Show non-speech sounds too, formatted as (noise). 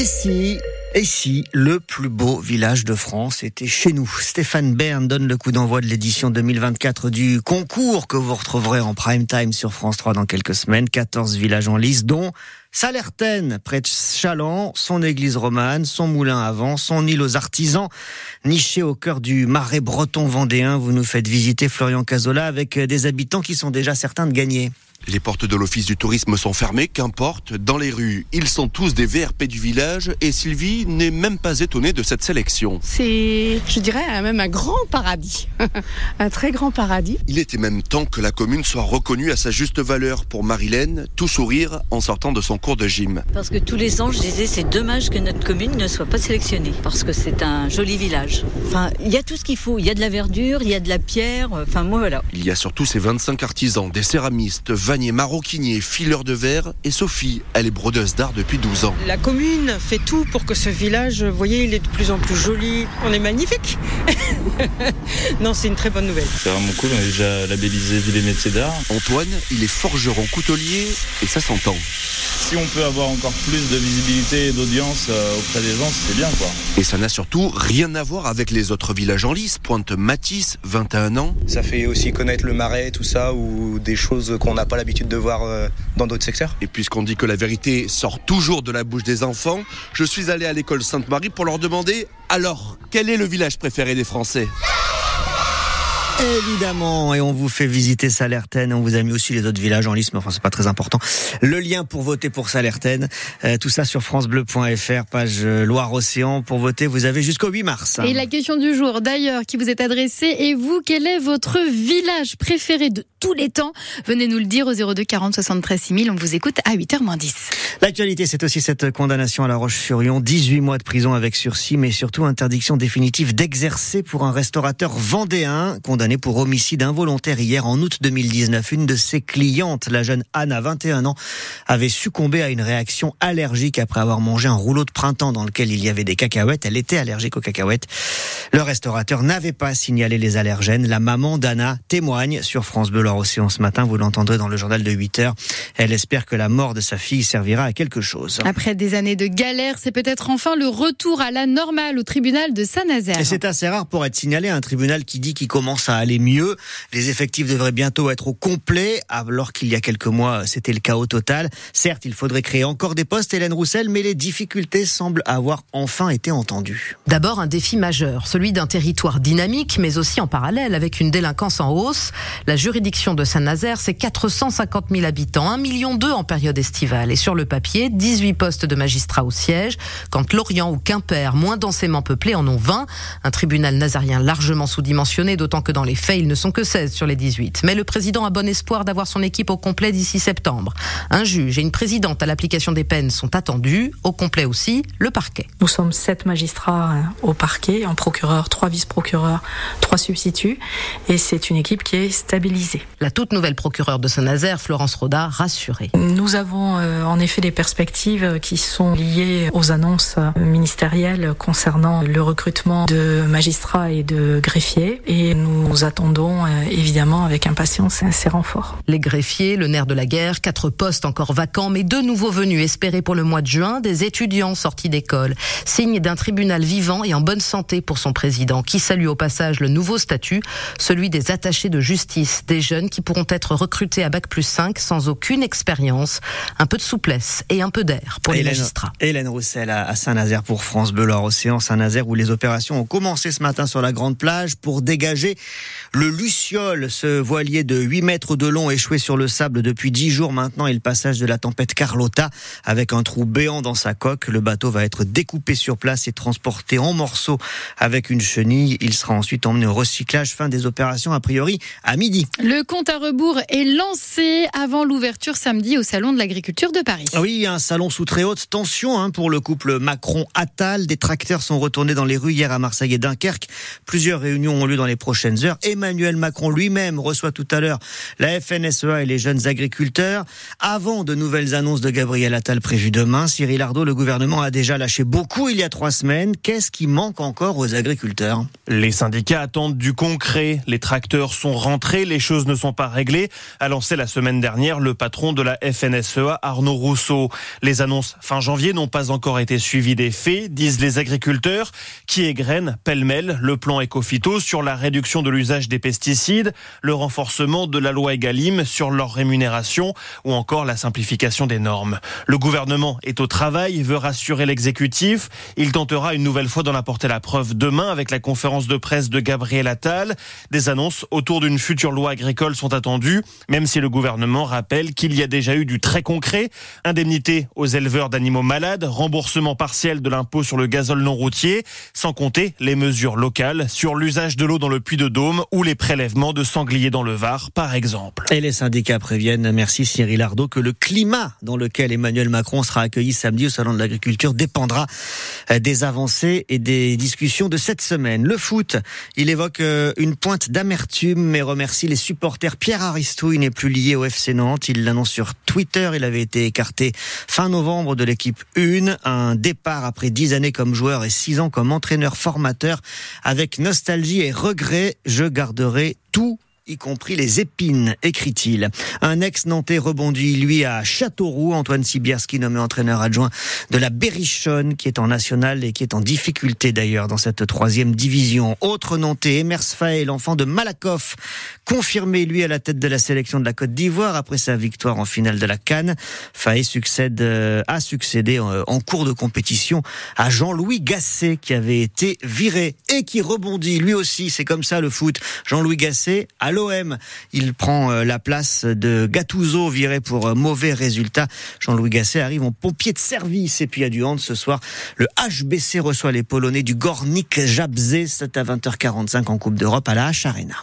Et si et si le plus beau village de France était chez nous? Stéphane Bern donne le coup d'envoi de l'édition 2024 du concours que vous retrouverez en prime time sur France 3 dans quelques semaines. 14 villages en lice, dont Salertaine, près de Chaland, son église romane, son moulin à vent, son île aux artisans, niché au cœur du marais breton vendéen. Vous nous faites visiter Florian Cazola avec des habitants qui sont déjà certains de gagner. Les portes de l'office du tourisme sont fermées, qu'importe, dans les rues. Ils sont tous des VRP du village et Sylvie n'est même pas étonnée de cette sélection. C'est, je dirais, même un grand paradis. (laughs) un très grand paradis. Il était même temps que la commune soit reconnue à sa juste valeur pour Marilène, tout sourire en sortant de son cours de gym. Parce que tous les ans, je disais, c'est dommage que notre commune ne soit pas sélectionnée. Parce que c'est un joli village. Enfin, il y a tout ce qu'il faut. Il y a de la verdure, il y a de la pierre. Enfin, moi, voilà. Il y a surtout ces 25 artisans, des céramistes, Vanier maroquinier, fileur de verre et Sophie, elle est brodeuse d'art depuis 12 ans. La commune fait tout pour que ce village, vous voyez, il est de plus en plus joli. On est magnifique. (laughs) non, c'est une très bonne nouvelle. C'est vraiment cool, on est déjà labellisé Ville et métiers d'art. Antoine, il est forgeron coutelier et ça s'entend. Si on peut avoir encore plus de visibilité et d'audience euh, auprès des gens, c'est bien quoi. Et ça n'a surtout rien à voir avec les autres villages en lice. Pointe Matisse, 21 ans. Ça fait aussi connaître le marais, tout ça, ou des choses qu'on n'a pas l'habitude de voir euh, dans d'autres secteurs. Et puisqu'on dit que la vérité sort toujours de la bouche des enfants, je suis allé à l'école Sainte-Marie pour leur demander alors, quel est le village préféré des Français? Évidemment, et on vous fait visiter Salertaine. On vous a mis aussi les autres villages en liste, mais enfin c'est pas très important. Le lien pour voter pour Salertaine, euh, tout ça sur francebleu.fr, page euh, Loire-Océan. Pour voter, vous avez jusqu'au 8 mars. Et la question du jour, d'ailleurs, qui vous est adressée, et vous, quel est votre village préféré de tous les temps? Venez nous le dire au 02 40 73 6000. On vous écoute à 8h 10. L'actualité, c'est aussi cette condamnation à La Roche-sur-Yon, 18 mois de prison avec sursis, mais surtout interdiction définitive d'exercer pour un restaurateur vendéen condamné pour homicide involontaire hier en août 2019. Une de ses clientes, la jeune Anna, 21 ans, avait succombé à une réaction allergique après avoir mangé un rouleau de printemps dans lequel il y avait des cacahuètes. Elle était allergique aux cacahuètes. Le restaurateur n'avait pas signalé les allergènes. La maman d'Anna témoigne sur France Bleu Océan ce matin. Vous l'entendrez dans le journal de 8 heures. Elle espère que la mort de sa fille servira à quelque chose. Après des années de galère, c'est peut-être enfin le retour à la normale au tribunal de Saint-Nazaire. Et c'est assez rare pour être signalé à un tribunal qui dit qu'il commence à aller mieux. Les effectifs devraient bientôt être au complet, alors qu'il y a quelques mois, c'était le chaos total. Certes, il faudrait créer encore des postes, Hélène Roussel, mais les difficultés semblent avoir enfin été entendues. D'abord, un défi majeur, celui d'un territoire dynamique, mais aussi en parallèle, avec une délinquance en hausse. La juridiction de Saint-Nazaire, c'est 450 000 habitants, 1 million d'eux en période estivale. Et sur le papier, 18 postes de magistrats au siège, quand Lorient ou Quimper, moins densément peuplés, en ont 20. Un tribunal nazarien largement sous-dimensionné, d'autant que dans les faits, ils ne sont que 16 sur les 18. Mais le président a bon espoir d'avoir son équipe au complet d'ici septembre. Un juge et une présidente à l'application des peines sont attendus. Au complet aussi, le parquet. Nous sommes sept magistrats euh, au parquet, en procureur, trois vice-procureurs, trois substituts. Et c'est une équipe qui est stabilisée. La toute nouvelle procureure de Saint-Nazaire, Florence Roda, rassurée. Nous avons euh, en effet des perspectives qui sont liées aux annonces ministérielles concernant le recrutement de magistrats et de greffiers. Et nous attendons euh, évidemment avec impatience ces renforts. Les greffiers, le nerf de la guerre, quatre postes encore vacants, mais deux nouveaux venus espérés pour le mois de juin, des étudiants sortis d'école. Signe d'un tribunal vivant et en bonne santé pour son président, qui salue au passage le nouveau statut, celui des attachés de justice, des jeunes qui pourront être recrutés à Bac plus 5 sans aucune expérience, un peu de souplesse et un peu d'air pour les magistrats. Hélène Roussel à Saint-Nazaire pour France Bleu Océan Saint-Nazaire où les opérations ont commencé ce matin sur la grande plage pour dégager le Luciole, ce voilier de 8 mètres de long échoué sur le sable depuis 10 jours maintenant et le passage de la tempête Carlotta avec un trou béant dans sa coque. Le bateau va être découpé sur place et transporté en morceaux avec une chenille. Il sera ensuite emmené au recyclage. Fin des opérations a priori à midi. Le compte à rebours est lancé avant l'ouverture samedi au Salon de l'Agriculture de Paris. Oui, un salon sous très haute tension hein, pour le couple Macron-Attal. Des tracteurs sont retournés dans les rues hier à Marseille et Dunkerque. Plusieurs réunions ont lieu dans les prochaines heures. Emmanuel Macron lui-même reçoit tout à l'heure la FNSEA et les jeunes agriculteurs. Avant de nouvelles annonces de Gabriel Attal prévues demain, Cyril Ardo, le gouvernement a déjà lâché beaucoup il y a trois semaines. Qu'est-ce qui manque encore aux agriculteurs? Les syndicats attendent du concret. Les tracteurs sont rentrés, les choses ne sont pas réglées, a lancé la semaine dernière le patron de la FNSEA, Arnaud Rousseau. Les annonces fin janvier n'ont pas encore été suivies des faits, disent les agriculteurs, qui égrènent pêle-mêle le plan Ecofito sur la réduction de l'usage des pesticides, le renforcement de la loi Egalim sur leur rémunération ou encore la simplification des normes. Le gouvernement est au travail, veut rassurer l'exécutif. Il tentera une nouvelle fois d'en apporter la preuve demain avec la conférence de presse de Gabriel Attal. Des annonces autour d'une future loi agricole sont attendues, même si le gouvernement rappelle qu'il y a déjà eu du très concret. Indemnité aux éleveurs d'animaux malades, remboursement partiel de l'impôt sur le gazole non routier, sans compter les mesures locales sur l'usage de l'eau dans le puits de Dôme ou les prélèvements de sangliers dans le Var, par exemple. Et les syndicats préviennent, merci Cyril Ardo, que le climat dans lequel Emmanuel Macron sera accueilli samedi au Salon de l'Agriculture dépendra euh, des avancées et des discussions de cette semaine. Le foot, il évoque euh, une pointe d'amertume, mais remercie les supporters. Pierre Aristouille n'est plus lié au FC Nantes. Il l'annonce sur Twitter. Il avait été écarté fin novembre de l'équipe 1. Un départ après dix années comme joueur et six ans comme entraîneur formateur. Avec nostalgie et regret, je garderai tout y compris les épines, écrit-il. Un ex-nantais rebondit, lui, à Châteauroux. Antoine Sibierski, nommé entraîneur adjoint de la Berrichonne, qui est en national et qui est en difficulté d'ailleurs dans cette troisième division. Autre nantais, Emers Faye, l'enfant de Malakoff, confirmé, lui, à la tête de la sélection de la Côte d'Ivoire après sa victoire en finale de la Cannes. Faye succède, euh, a succédé euh, en cours de compétition à Jean-Louis Gasset, qui avait été viré et qui rebondit, lui aussi. C'est comme ça le foot. Jean-Louis Gasset, Il prend euh, la place de Gattuso, viré pour euh, mauvais résultat. Jean-Louis Gasset arrive en pompier de service. Et puis à du hand ce soir, le HBC reçoit les Polonais du Gornik Jabze. C'est à 20h45 en Coupe d'Europe à la H Arena.